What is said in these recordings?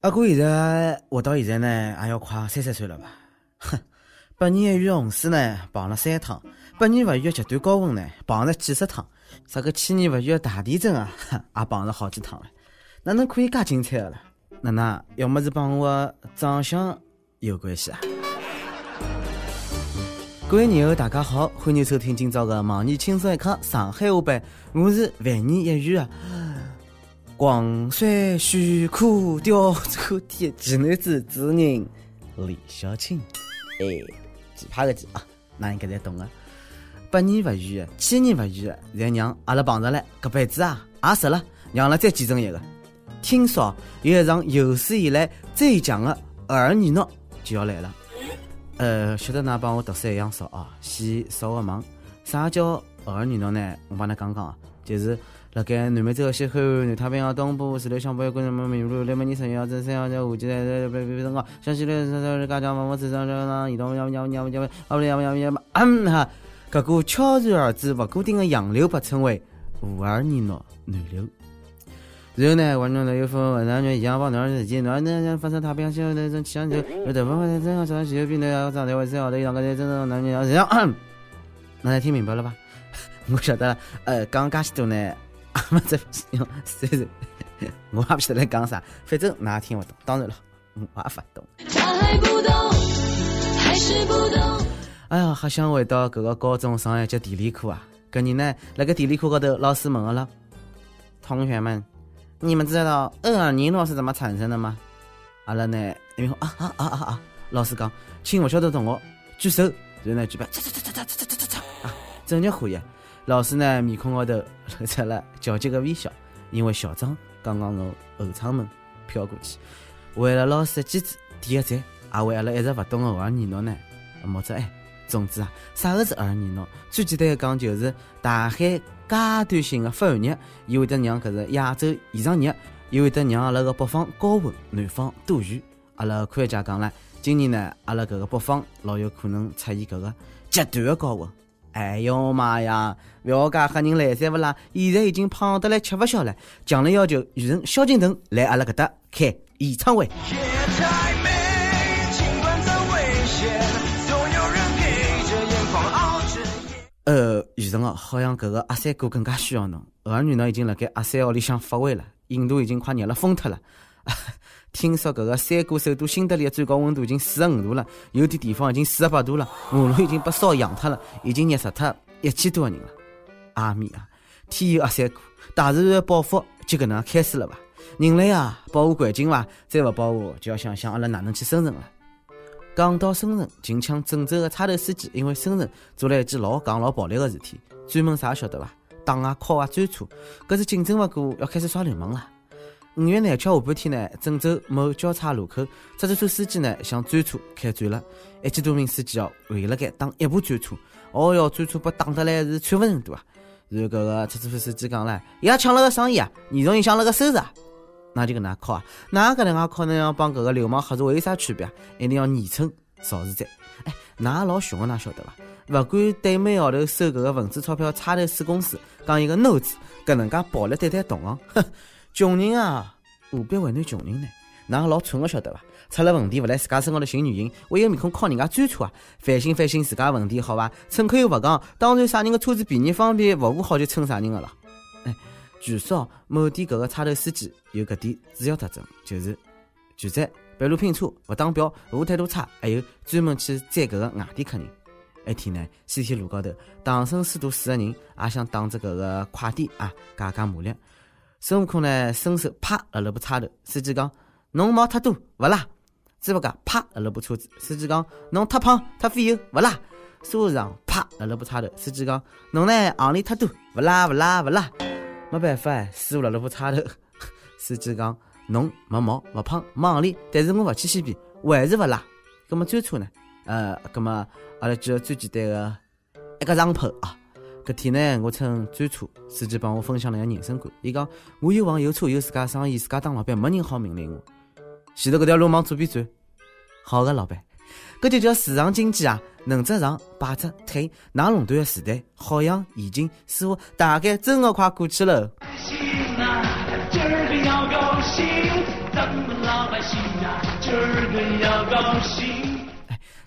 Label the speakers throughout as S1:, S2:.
S1: 阿哥现在活到现在呢，也要快三十岁了吧？哼，百年一遇的红水呢，碰了三趟；百年不遇的极端高温呢，碰了几十趟；啥个千年不遇的大地震啊，也碰了好几趟了。哪能可以介精彩的了？那那要么是帮我长相有关系啊？各位友大家好，欢迎收听今朝的网易轻松一刻上海话版，我是万年一遇啊。广帅许可吊车天奇男子主人李小青，哎，奇葩个奇啊，那应该侪懂个。百年不遇，千年不遇，才让阿拉碰着了，搿辈子啊也值了，让阿拉再见证一个。听说有一场有史以来最强的儿女闹就要来了。呃，晓得㑚帮我读书一样少啊，先扫个盲。啥叫儿女闹呢？我帮㑚讲讲啊，就是。勒盖南美洲个西海岸、南太平洋东部，水流向北观众们迷路，来每年十一号至三号在五级在在别别别辰光，相信来在在在家家移动，要不要不要不要不要，阿不要不要不，嗯哈，这股悄然而至、勿固定个洋流被称为五二年诺暖流。然后呢，温众的又分为南暖、阳光、暖暖之间，暖暖像发生太平洋气候那种气象就，而大部分在正常气候气候变暖，长台湾最好的阳光在正常暖暖阳光下，那听明白了吧？我晓得，呃，刚刚许多呢。我也不晓得来讲啥，反正哪也听不懂。当然了，我也不懂。哎呀，还想回到搿个高中上一节地理课啊！搿年呢，辣盖地理课高头，老师问我了：“同学们，你们知道厄尔尼诺是怎么产生的吗？”阿拉呢，因为啊啊啊啊啊！老师讲，请勿晓得同学举手，然后呢举办，嚓嚓嚓嚓嚓嚓嚓嚓啊，正热火呀！老师呢，面孔高头露出了焦急的微笑，因为校长刚刚从后窗门飘过去，为了老师的机智点个赞，也为阿拉一直勿懂的儿尼诺呢冒着哎。总之啊，啥个是儿尼诺？最简单的讲，就是大海阶段性的发寒热，伊会得让搿个亚洲异常热，伊会得让阿拉个北方高温，南方多雨。阿拉科学家讲了，今年呢，阿拉搿个北方老有可能出现搿个极端的高温。哎呦妈呀！不要介吓人来塞勿啦？现在已经胖得来吃勿消了。强烈要求雨神萧敬腾来阿拉搿搭开演唱会。呃，雨神哦，好像搿个阿三哥更加需要侬。儿女呢已经辣盖阿三屋里向发威了，印度已经快热了疯脱了。听说搿个山谷首都新德里的最高温度已经四十五度了，有的地方已经四十八度了，马路已经被烧痒脱了，已经热死脱一千多个人了。阿弥啊，天有阿三哥，大自然的报复就搿能开始了吧？人类啊，保护环境伐？再勿保护，就要想想阿拉哪能去生存了。讲到生存，近腔郑州的差头司机因为生存做了一件老戆老暴力的事体，专门啥晓得伐？打啊、敲啊、追车，搿是竞争勿过，要开始耍流氓了。五月廿七号下半天呢，郑州某交叉路口，出租车司机呢向专车开战了，一千多名司机哦围了该打一部专车，哦哟，专车被打得来是惨不忍睹啊！然后搿个出租车司机讲了，伊拉抢了个生意啊，严重影响了个收入，啊，那就搿能靠啊？哪搿能介靠能要帮搿个流氓黑社会有啥区别啊？一定要严惩肇事者。哎，㑚老凶个，㑚晓得伐？勿管对每号头收搿个文字钞票差头水公司讲一个 no 字，搿能介暴力对待同行，哼！穷人啊，何必为难穷人呢？哪老蠢个晓得伐？出了问题勿来自家身高头寻原因，为有面孔靠人家专车啊？反省反省自家问题好伐？乘客又勿讲，当然啥人个车子便宜方便，服务好就乘啥人个了。哎，据说某店搿个差头司机有搿点主要特征，就是拒载、半路拼车、勿打表、服务态度差，还有专门去载搿个外地客人。一天呢，西天路高头，唐僧师徒四个人也想打着搿个快点啊，加加马力。孙悟空呢，伸手啪勒了部插头。司机讲：“侬毛太多，勿拉。”猪八戒啪勒了部车子。司机讲：“侬太胖太肥油，勿拉。”沙和尚啪勒了部插头。司机讲：“侬呢行李太多，勿拉勿拉勿拉。”没办法，师傅勒了部插头。司机讲：“侬没毛勿胖没行李，但是我勿去西边，还是勿拉。”葛么专车呢？呃，葛么阿拉举个最简单的一个上坡啊。搿天呢，我乘专车，司机帮我分享了一下人生观。伊讲，我有房有车有自家生意，自家当老板，没人好命令我。前头搿条路往左边转，好的老板，搿就叫市场经济啊！能者上，摆着退，拿垄断的时代，好像已经似乎大概真的快过去了。哎，今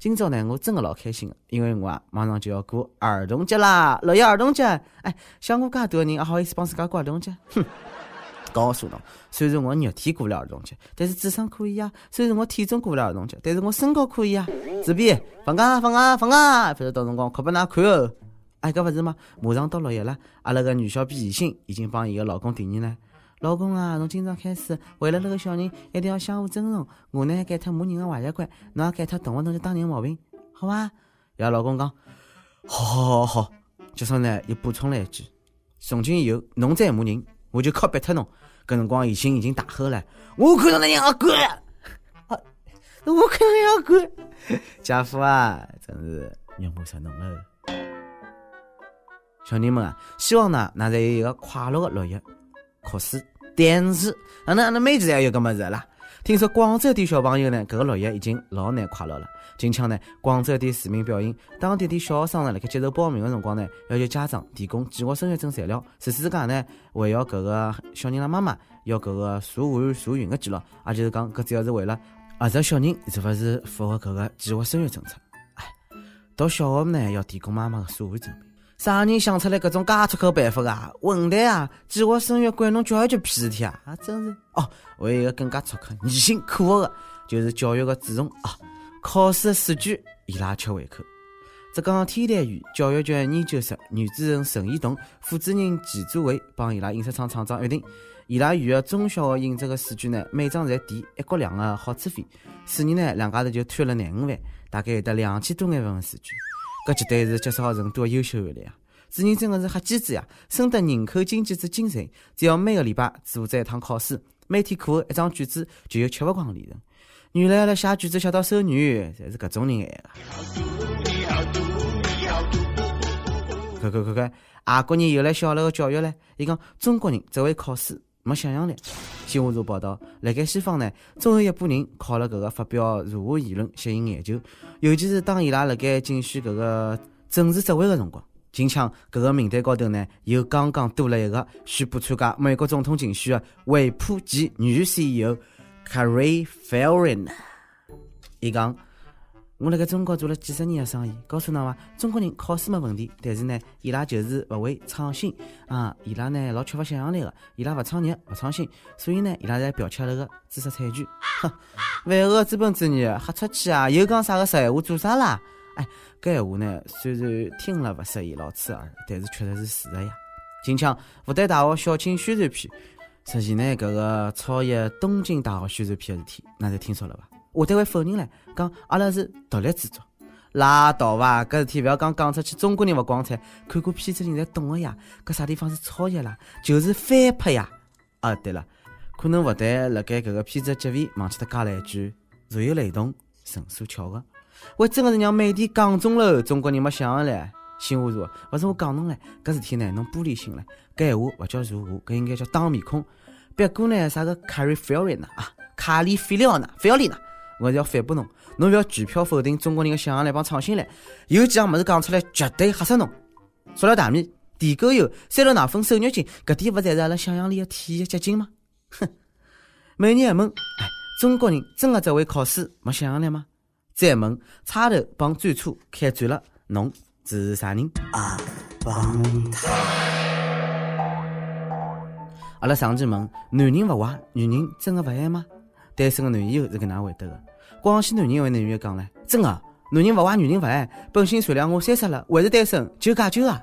S1: 今朝呢，我真的老开心的，因为我啊马上就要过儿童节啦，六一儿童节。哎，像我介多人，还好意思帮自家过儿童节？哼！告诉侬，虽然我肉体过了儿童节，但是智商可以啊；虽然我体重过了儿童节，但是我身高可以啊。自闭，放假放假放假，反正到辰光快拨㑚看哦。哎，搿勿是吗？马上到六一了，阿拉个女小编怡心已经帮伊个老公提议了。老公啊，从今朝开始，为了那个小人，一定要相互尊重。我呢，改脱骂人个坏习惯，侬也改脱动勿动就打人毛病，好伐？伊拉老公讲，好好好好。接着呢，又补充了一句：从今以后，侬再骂人，我就靠逼脱侬。搿辰光，伊心已经大吼了：“我看到那样滚！我看到那样滚！家父啊，真是肉麻死侬了。”小人们啊，希望呢，㑚在有一个快乐的六一。可是，但是，哪能哪能每次也有搿么子啦？听说广州点小朋友呢，搿个六一已经老难快乐了。近腔呢，广州点市民表现，当地点小学生呢，辣盖接受报名的辰光呢，要求家长提供计划生育证材料。除此之外呢，还要搿个小人的妈妈要搿个查寒查孕的记录，也就是讲，搿主要是为了核实小人是勿是符合搿个计划生育政策。哎，到小学呢，要提供妈妈的查寒证明。啥人想出来搿种假出口办法啊？混蛋啊！计划生育管侬教育局屁事体啊！啊，真是哦！还有一个更加出口、逆心可恶的，就是教育的蛀虫啊！考试的试卷伊拉吃胃口。浙江天台县教育局研究室女主任陈义栋、副主任季祖伟帮伊拉印刷厂厂长约定，伊拉县的中小学印制的试卷呢，每张侪抵一国两的好处费。四年呢，两家头就贪了廿五万，大概有得两千多万份试卷。搿绝对是积少成多的优秀案例啊！主人真的是黑机子呀，深得人口经济之精髓。只要每个礼拜组织一趟考试，每天课后一张卷子就有吃勿光的利润。原来阿拉写卷子写到手软，侪是搿种人哎个。看看看看，外国人又来小楼的教育唻。伊讲中国人只会考试，没想象力。新华社报道，辣盖西方呢，总有一拨人靠了搿个发表如何言论吸引眼球，尤其是当伊拉辣盖竞选搿个政治职位的辰光。近腔搿个名单高头呢，又刚刚多了一个宣布参加美国总统竞选的惠普及女 CEO Carrie Farron。伊讲：“我辣盖中国做了几十年的生意，告诉侬伐，中国人考试没问题，但是呢，伊拉就是勿会创新啊！伊拉呢老缺乏想象力的，伊拉勿创业勿创新，所以呢，伊拉在剽窃那个知识产权。哼，万恶的资本主义，瞎出去啊！又讲啥个实闲话，做啥啦？”哎，搿闲话呢，虽然听了勿适意，老刺耳，但是确实是事实呀。近腔复旦大学校庆宣传片，实际呢，搿个超越东京大学宣传片的事体，那侪听说了伐？我单位否认了，讲阿拉是独立制作，拉倒伐！搿事体勿要讲讲出去，中国人勿光彩，看过片子人侪懂个呀。搿啥地方是抄袭啦？就是翻拍呀！啊，对了，可能复旦辣盖搿个片子结尾忘记脱加了一句：如有雷同，纯属巧合。喂，真的是让美帝讲中了，中国人没想力。新华社，勿是我讲侬唻，搿事体呢，侬玻璃心了。搿闲话勿叫如何，搿应该叫打面孔。别过呢，啥个卡里菲奥丽娜啊，卡里菲奥娜，菲奥丽娜，我是要反驳侬，侬勿要全票否定中国人的想象力帮创新力。有几样物事讲出来，绝对吓死侬。塑料大米、地沟油、三鹿奶粉、瘦肉精，搿点勿侪是阿拉想象力的体现结晶吗？哼！每年一问，哎，中国人真的只会考试，没想象力吗？再问，插头帮最初开转了，侬是啥人？啊，帮他。阿拉上期问，男人勿坏，女人真的勿爱吗？单身的男友是搿能回答的。广西男人为男友讲了，真的，男人勿坏，女人勿爱，本性善良，我三十了，还是单身，就戒酒啊！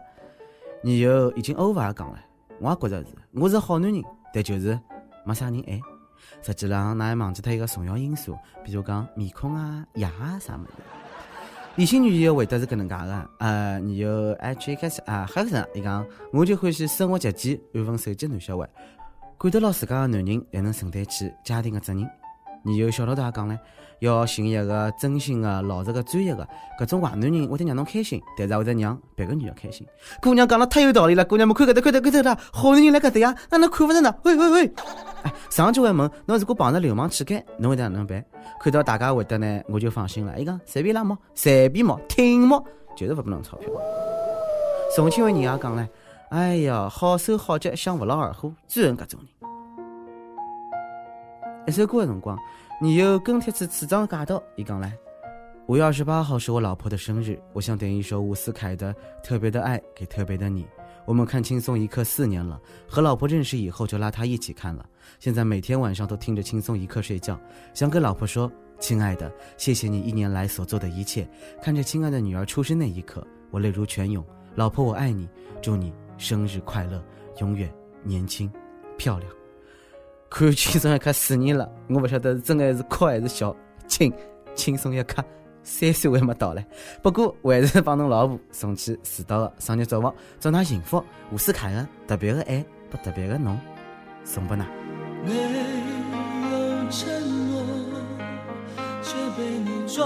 S1: 女友已经 over 讲了，我也觉着是，我是好男人，但就是没啥人爱。实际上，㑚还忘记脱一个重要因素，比如讲面孔啊、牙啊啥么子。理性女友回答是搿能介个，呃，女友 H 开始啊，黑人伊讲，我就欢喜生活节俭、安分守己男小孩，管得牢自家的男人，才能承担起家庭的责任。你就小老大讲唻。要寻一个真心的、老实的、专业的，搿种坏男人会得让侬开心，但是会得让别个女的开心。姑娘讲了太有道理了，姑娘们看搿搭看搭看搭啦，好男人来搿搭呀，哪能看勿着呢？喂喂喂！哎，上句还问侬如果碰着流氓乞丐，侬会得哪能办？看到大家回答呢，我就放心了。伊讲随便拉摸，随便摸，听摸，就是勿拨侬钞票。重庆位人也讲唻，哎呀，好手好脚想不劳而获，专恨搿种人。一首歌的辰光。你又跟帖子次张介绍，伊讲来，五月二十八号是我老婆的生日，我想点一首伍思凯的《特别的爱给特别的你》。我们看轻松一刻四年了，和老婆认识以后就拉她一起看了，现在每天晚上都听着轻松一刻睡觉。想跟老婆说，亲爱的，谢谢你一年来所做的一切。看着亲爱的女儿出生那一刻，我泪如泉涌。老婆，我爱你，祝你生日快乐，永远年轻漂亮。看轻松一刻四年了，我不晓得是真的还是哭还是笑。轻轻松一刻三岁还没到嘞，不过还是帮侬老婆送去迟到的生日祝福，祝她幸福。伍思凯的特别的爱，不特别的侬，送拨㑚。
S2: 没有承诺，却被你抓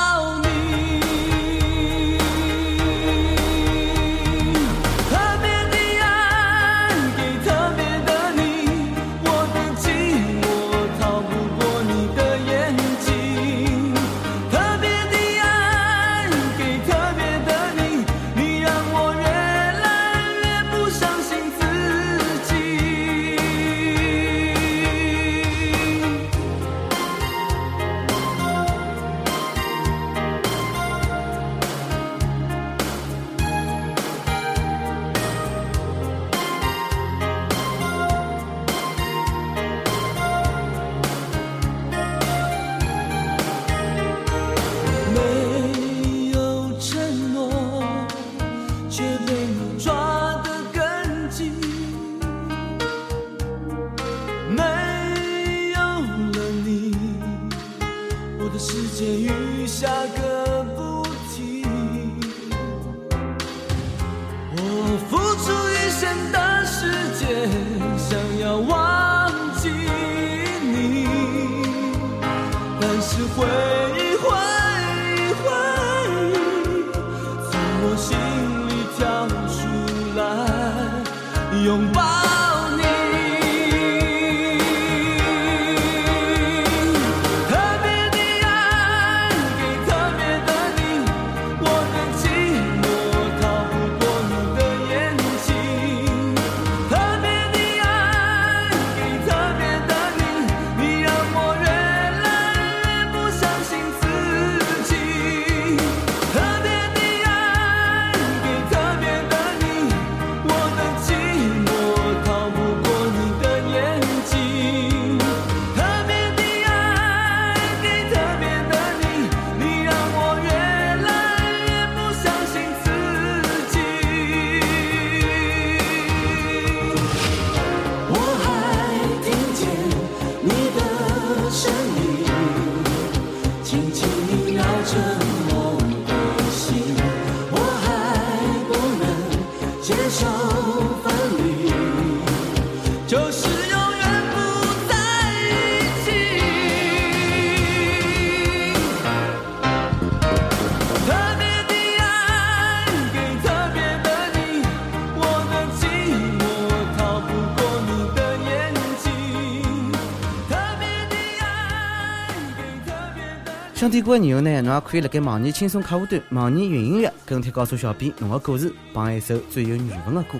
S2: 想听
S1: 歌的以后呢，侬也可以辣盖网易轻松客户端、网易云音乐跟帖告诉小编侬的故事，帮一首最有缘分的歌。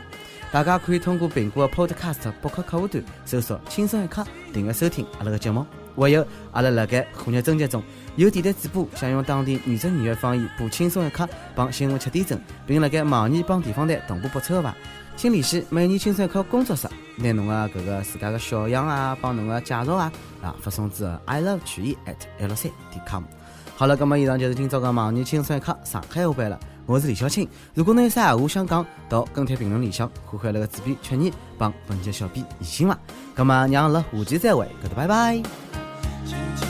S1: 大家可以通过苹果的 Podcast 博客客户端搜索“轻松一刻”，订阅收听阿拉个节目。还有，阿拉辣盖虎日征集中，有电台主播想用当地原汁原味方言播《轻松一刻》帮新闻七点整，并辣盖网易帮地方台同步播出的？请联系每年轻松一刻工作室，拿侬个搿个自家个小样啊，帮侬个介绍啊，啊发送至 i love 曲艺 at l 三点 com。好了，咁么以上就是今朝个网易轻松一刻上海话版了。我是李小青，如果侬有啥闲话想讲，到跟帖评论里向，欢迎阿拉个主编曲艺帮本期小编疑心伐。咁么让阿拉下期再会，搿搭拜拜。
S2: 轻轻